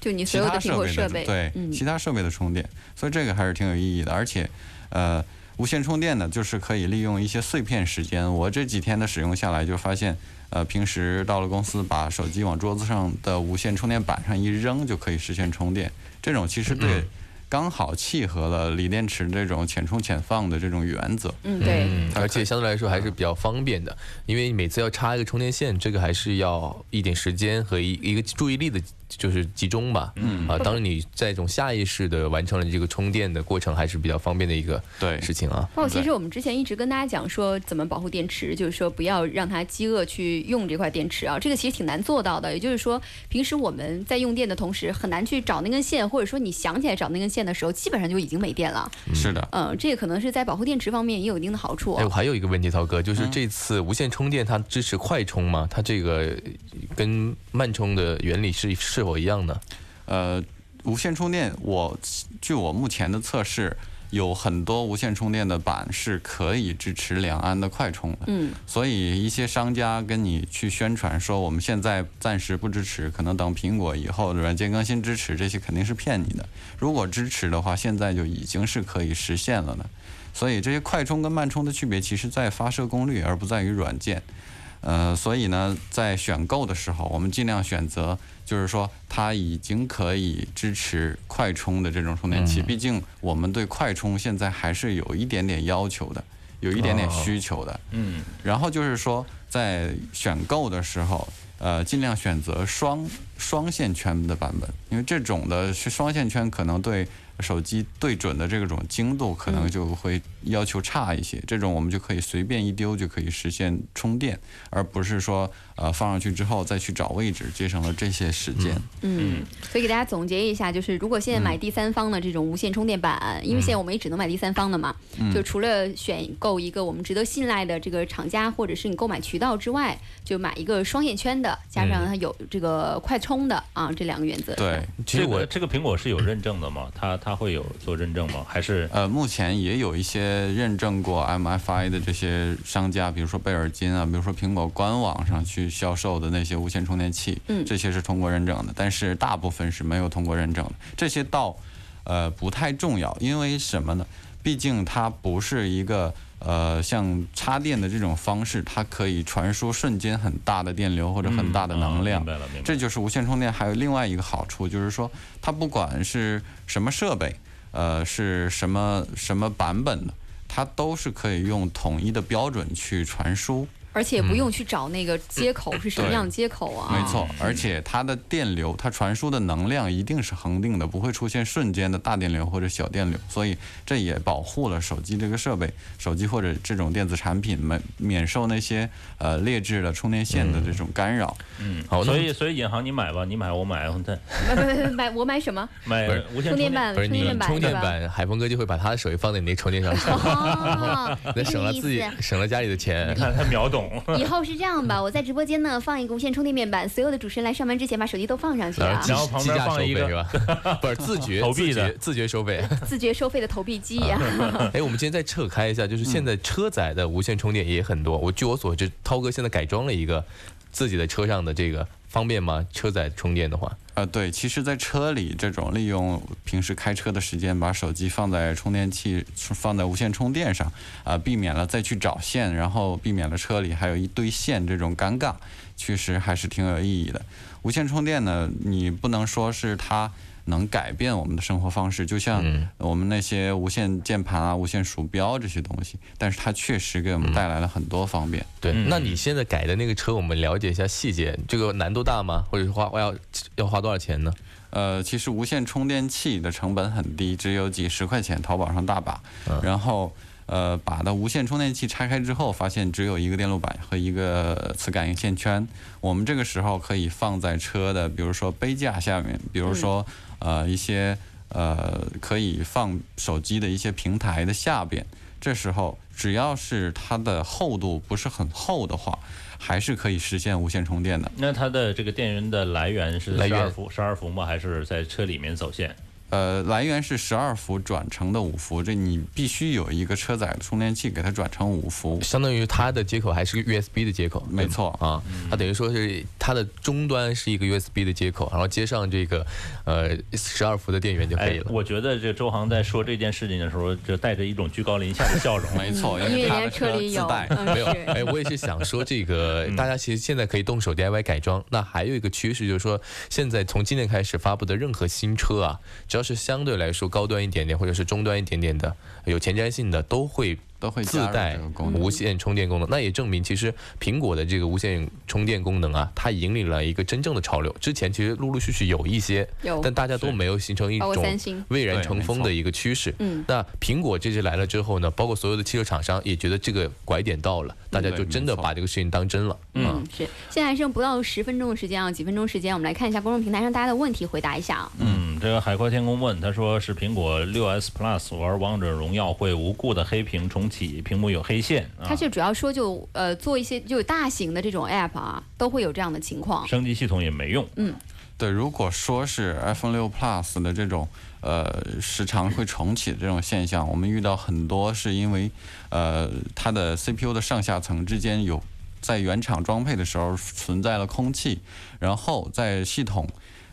就你
其
所有的苹果设备，
对、
嗯，
其他设备的充电，所以这个还是挺有意义的。而且，呃，无线充电呢，就是可以利用一些碎片时间。我这几天的使用下来，就发现，呃，平时到了公司，把手机往桌子上的无线充电板上一扔，就可以实现充电。这种其实对。刚好契合了锂电池这种浅充浅放的这种原则。
嗯，对，
而且相对来说还是比较方便的，因为每次要插一个充电线，这个还是要一点时间和一一个注意力的，就是集中吧。嗯啊，当然你在一种下意识的完成了这个充电的过程，还是比较方便的一个
对
事情啊。
包括其实我们之前一直跟大家讲说怎么保护电池，就是说不要让它饥饿去用这块电池啊，这个其实挺难做到的。也就是说，平时我们在用电的同时，很难去找那根线，或者说你想起来找那根线的时候，基本上就已经没电了。
是的，
嗯，这个可能是在保护电池方面也有一定的好处
哎，我
啊。
还有一个问题，涛哥，就是这次无线充电它支持快充吗？它这个跟慢充的原理是是否一样呢？
呃，无线充电，我据我目前的测试，有很多无线充电的板是可以支持两安的快充的。
嗯，
所以一些商家跟你去宣传说我们现在暂时不支持，可能等苹果以后软件更新支持，这些肯定是骗你的。如果支持的话，现在就已经是可以实现了的。所以这些快充跟慢充的区别，其实在发射功率，而不在于软件。呃，所以呢，在选购的时候，我们尽量选择，就是说它已经可以支持快充的这种充电器。毕竟我们对快充现在还是有一点点要求的，有一点点需求的。
嗯，
然后就是说，在选购的时候，呃，尽量选择双双线圈的版本，因为这种的是双线圈可能对手机对准的这种精度可能就会要求差一些。这种我们就可以随便一丢就可以实现充电，而不是说呃放上去之后再去找位置，节省了这些时间。
嗯，所以给大家总结一下，就是如果现在买第三方的这种无线充电板，因为现在我们也只能买第三方的嘛，就除了选购一个我们值得信赖的这个厂家或者是你购买渠道之外，就买一个双线圈的，加上它有这个快充的啊，这两个原则。
对，
其实我这个苹果是有认证的嘛？它它会有做认证吗？还是
呃，目前也有一些认证过 MFI 的这些商家，比如说贝尔金啊，比如说苹果官网上去销售的那些无线充电器，
嗯
这些是通过认证的，但是大部分是没有通过认证的。这些倒呃不太重要，因为什么呢？毕竟它不是一个呃像插电的这种方式，它可以传输瞬间很大的电流或者很大的能量。
嗯明白了，明白了。
这就是无线充电还有另外一个好处，就是说它不管是什么设备，呃，是什么什么版本的，它都是可以用统一的标准去传输。
而且不用去找那个接口是什么样的接口啊。
没错，而且它的电流，它传输的能量一定是恒定的，不会出现瞬间的大电流或者小电流，所以这也保护了手机这个设备，手机或者这种电子产品免免受那些呃劣质的充电线的这种干扰。
嗯，
好那
所以所以银行你买吧，你买我买，
买买买买，我买什么？
买无线
充电板，
不是你
充电板
充电？板，海峰哥就会把他的手机放在你那充电上充，
哦，<laughs>
那省了自己省了家里的钱。
你看他秒懂。
思以后是这样吧，我在直播间呢放一个无线充电面板，所有的主持人来上班之前把手机都放上去啊
然后，
旁边放一个
费是吧？<laughs> 不是自觉
投币的
自觉自觉收费。<laughs>
自觉收费的投币机呀。
哎，我们今天再撤开一下，就是现在车载的无线充电也很多。我据我所知，涛哥现在改装了一个自己的车上的这个，方便吗？车载充电的话，
呃，对，其实，在车里这种利用平时开车的时间，把手机放在充电器，放在无线充电上，啊、避免了再去找线，然后避免了车里还有一堆线这种尴尬，确实还是挺有意义的。无线充电呢，你不能说是它能改变我们的生活方式，就像
嗯
我们那些无线键盘啊、无线鼠标这些东西，但是它确实给我们带来了很多方便。
对。
嗯
那你现在改的那个车，我们了解一下细节，这个难度大吗？或者是花要要花多少钱呢？
呃，其实无线充电器的成本很低，只有几十块钱，淘宝上大把。然后呃，把的无线充电器拆开之后，发现只有一个电路板和一个磁感应线圈。我们这个时候可以放在车的，比如说杯架下面，比如说、呃一些呃可以放手机的一些平台的下边。这时候只要是它的厚度不是很厚的话，还是可以实现无线充电的。
那它的这个电源的来源是
来源
十二伏，十二伏吗？还是在车里面走线？
呃，来源是十二伏转成的五伏，这你必须有一个车载的充电器给它转成五伏。
相当于它的接口还是个 USB 的接口，
没错
啊，它等于说是它的终端是一个 USB 的接口，然后接上这个呃十二伏的电源就可以
哎
了，。
我觉得这周航在说这件事情的时候，就带着一种居高临下的笑容。
没错，
因为人家
为它的
车，
自带。
嗯
没有，哎，我也是想说这个，大家其实现在可以动手 DIY 改装。那还有一个趋势就是说，现在从今年开始发布的任何新车啊，只要是相对来说高端一点点，或者是中端一点点的，有前瞻性的，都会
都会
自带。无线充电功能。那也证明，其实苹果的这个无线充电功能啊，它引领了一个真正的潮流。之前其实陆陆续续有一些，
有
但大家都没有形成一种蔚然成风的一个趋势。
嗯
那苹果这次来了之后呢，包括所有的汽车厂商也觉得这个拐点到了，大家就真的把这个事情当真了。
嗯，是。现在还剩不到十分钟的时间啊，几分钟时间，我们来看一下公众平台上大家的问题，回答一下啊。
嗯，这个海阔天空问，他说是苹果六 S Plus 玩王者荣耀会无故的黑屏重启，屏幕有黑线啊
它，就主要说就呃做一些就大型的这种 app 啊，都会有这样的情况。
升级系统也没用。
嗯对，如果说是 iPhone 六 Plus 的这种呃时常会重启的这种现象，我们遇到很多是因为呃它的 CPU 的上下层之间有在原厂装配的时候存在了空气，然后在系统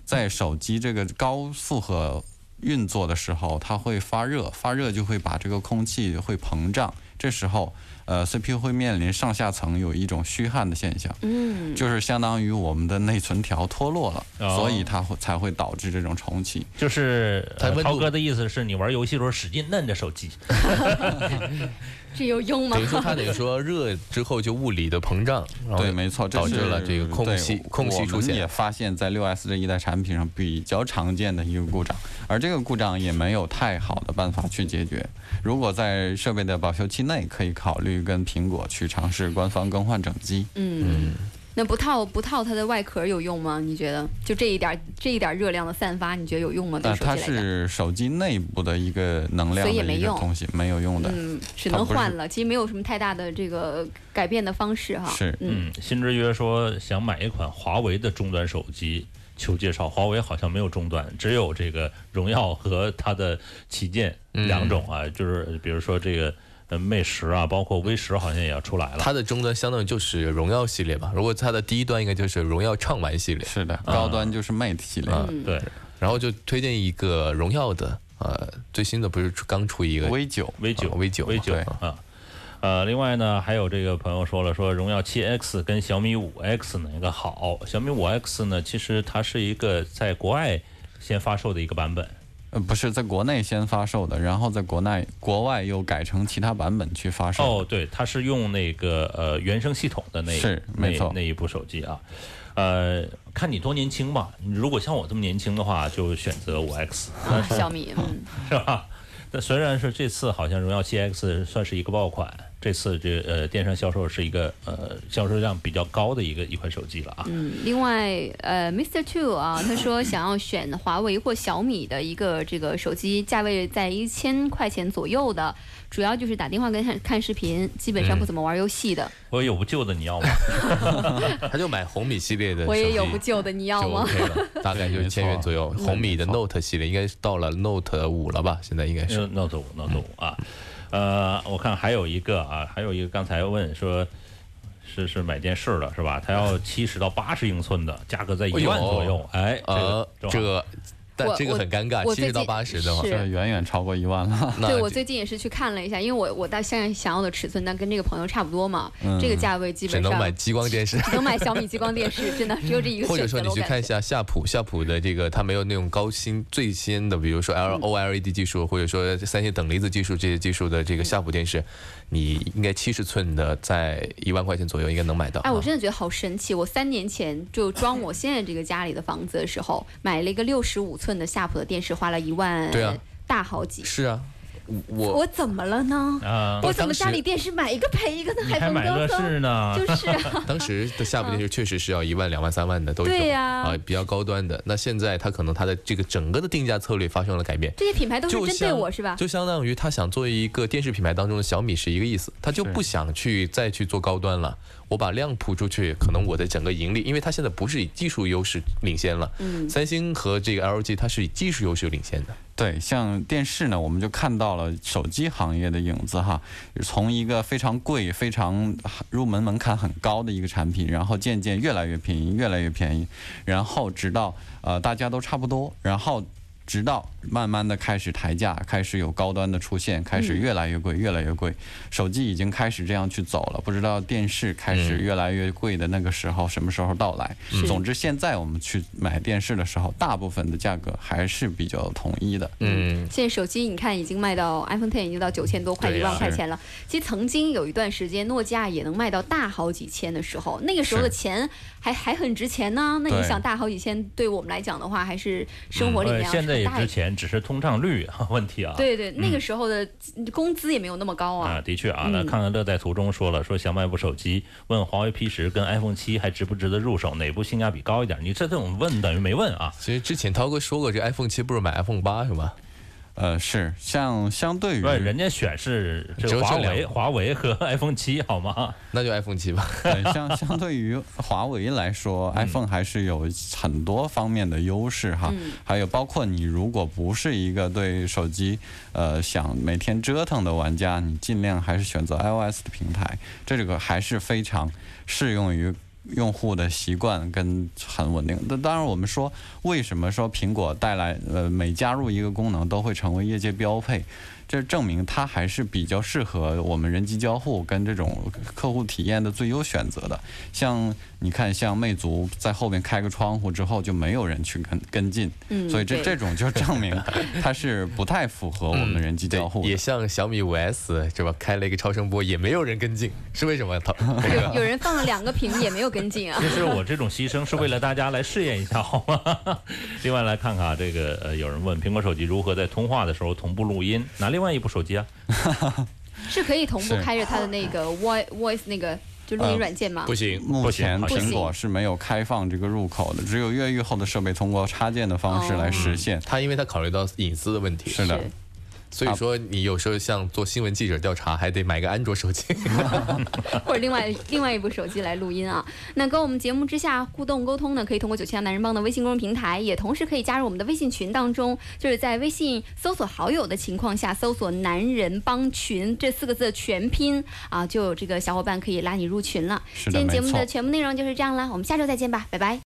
在手机这个高负荷运作的时候，它会发热，发热就会把这个空气会膨胀，这时候呃 CPU 会面临上下层有一种虚焊的现象，
嗯，
就是相当于我们的内存条脱落了，
哦
所以它会才会导致这种重启。
就是呃
它温度
涛哥的意思是你玩游戏的时候使劲摁着手机 <laughs> <laughs>
这有用吗
等于？说它等于说热之后就物理的膨胀，
对，没错，这
导致
是
了这个空
对
隙空隙出现
我们也发现，在六 S 这一代产品上比较常见的一个故障，而这个故障也没有太好的办法去解决。如果在设备的保修期内，可以考虑跟苹果去尝试官方更换整机。
嗯，那不套不套它的外壳有用吗？你觉得？就这一点这一点热量的散发，你觉得有用吗？对
但它
手机来讲？
是手机内部的一个能量的
所以也没用
一个东西，没有用的。
嗯，只能换了。其实没有什么太大的这个改变的方式哈。
是
嗯，
嗯，新之约说想买一款华为的终端手机，求介绍。华为好像没有终端，只有这个荣耀和它的旗舰
嗯
两种啊，就是比如说这个呃 Mate 十啊，包括 V 十好像也要出来了。
它的终端相当于就是荣耀系列吧。如果它的第一端应该就是荣耀畅玩系列，
是的，高端就是 Mate 系列。
啊
嗯
对
然后就推荐一个荣耀的，呃，最新的不是出刚出一个
V 九
V 九
啊 V 九
V 九
对
啊。呃，另外呢，还有这个朋友说了，说荣耀七 X 跟小米五 X 哪个好？小米五 X 呢，其实它是一个在国外先发售的一个版本，
呃，不是在国内先发售的，然后在国内国外又改成其他版本去发售。
哦，对，它是用那个呃原生系统的那
是
那
没错
那一部手机啊，呃，看你多年轻吧。如果像我这么年轻的话，就选择五 X，
啊，小米，嗯，<laughs>
是吧？那虽然是这次好像荣耀七 X 算是一个爆款，这次这呃电商销售是一个呃销售量比较高的一个一款手机了啊。
嗯，另外，呃，Mr. Two 啊，他说想要选华为或小米的一个这个手机，价位在一千块钱左右的，主要就是打电话跟看看视频，基本上不怎么玩游戏的。
我有不旧的，你要吗？<laughs>
他就买红米系列的，
我也有不旧的，你要吗
？OK，大概就是千元左右。红米的 Note 系列应该是到了 Note 五了吧？现在应该是。
Note 五，Note 五啊，呃，我看还有一个啊，还有一个刚才问说。是是买电视的是吧？它要七十到八十英寸的，价格在一万左右。哎，
呃，
这个
这个，但这个很尴尬，七十到八十的话，
是
这远远超过一万了。<laughs>
对我最近也是去看了一下，因为我我到现在想要的尺寸，但跟这个朋友差不多嘛，
嗯
这个价位基本上只
能买激光电视。
只能买小米激光电视，真的只有这一个
或者
选择了。
说你去看一下夏普，夏普的这个它没有那种高新最新的，比如说 L OLED 技术，或者说三星等离子技术这些技术的这个夏普电视，你应该七十寸的在一万块钱左右应该能买到。
哎，我
啊
真的觉得好神奇！我三年前就装我现在这个家里的房子的时候，买了一个六十五寸的夏普的电视，花了一万
对啊
大好几。
是啊，我
我怎么了呢？
啊，
我怎么家里电视买一个赔一个呢？
还
缝
买乐
得慌。
视呢？
就是啊，<laughs>
当时的夏普电视确实是要一万、两万、三万的都有，
对呀
啊，比较高端的。那现在它可能它的这个整个的定价策略发生了改变。
这些品牌都是针对我是吧？
就相当于他想做一个电视品牌当中的小米是一个意思，他就不想去再去做高端了。我把量铺出去，可能我的整个盈利，因为它现在不是以技术优势领先了。
嗯
三星和这个 LG 它是以技术优势领先的。
对，像电视呢，我们就看到了手机行业的影子哈，从一个非常贵、非常入门门槛很高的一个产品，然后渐渐越来越便宜，越来越便宜，然后直到呃大家都差不多，然后。直到慢慢的开始抬价，开始有高端的出现，开始越来越贵，越来越贵。手机已经开始这样去走了，不知道电视开始越来越贵的那个时候什么时候到来。总之，现在我们去买电视的时候，大部分的价格还是比较统一的。
嗯，
现在手机你看已经卖到 iPhone Ten 已经到九千多，块一万块钱了。其实曾经有一段时间，诺基亚也能卖到大好几千的时候，那个时候的钱还还很值钱呢。那你想，大好几千对我们来讲的话，还是生活里面
在也
大
值钱，只是通胀率 <laughs> 问题啊。
对对，那个时候的工资也没有那么高
啊，
啊。
的确啊，
嗯
那看看乐在途中说了，说想买部手机，问华为 P 十跟 iPhone 七还值不值得入手，哪部性价比高一点？你这种问等于没问啊。
其实之前涛哥说过，这 iPhone 七不如买 iPhone 八是吧？
呃，是像相对于
人家选是这华为、华为和 iPhone 七，好吗？
那就 iPhone 七吧。
对，像相对于华为来说，iPhone 还是有很多方面的优势哈。
嗯
还有包括你如果不是一个对手机呃想每天折腾的玩家，你尽量还是选择 iOS 的平台，这个还是非常适用于用户的习惯跟很稳定。那当然，我们说为什么说苹果带来呃每加入一个功能都会成为业界标配？这证明它还是比较适合我们人机交互跟这种客户体验的最优选择的。像你看，像魅族在后面开个窗户之后，就没有人去跟跟进，
嗯
所以这这种就证明 <laughs> 它是不太符合我们人机交互的。
也像小米五 S 是吧？开了一个超声波，也没有人跟进，是为什么？<laughs> 它
有有人放了两个屏也没有跟进啊。<laughs>
其实我这种牺牲是为了大家来试验一下，好吗？另外来看看啊，这个呃，有人问苹果手机如何在通话的时候同步录音？拿另外一部手机啊，
是可以同步开着它的那个 voice voice 那个就录音
呃
软件吗？
不行，
目前苹果是没有开放这个入口的，只有越狱后的设备通过插件的方式来实现。
它因为它考虑到隐私的问题，
是的，
所以说你有时候像做新闻记者调查，还得买个安卓手机。<laughs>
或者另外另外一部手机来录音啊。那跟我们节目之下互动沟通呢，可以通过九七幺男人帮的微信公众平台，也同时可以加入我们的微信群当中，就是在微信搜索好友的情况下，搜索“男人帮群”这四个字的全拼啊，就有这个小伙伴可以拉你入群了。
是，没错
今天节目的。全部内容就是这样了，我们下周再见吧，拜拜。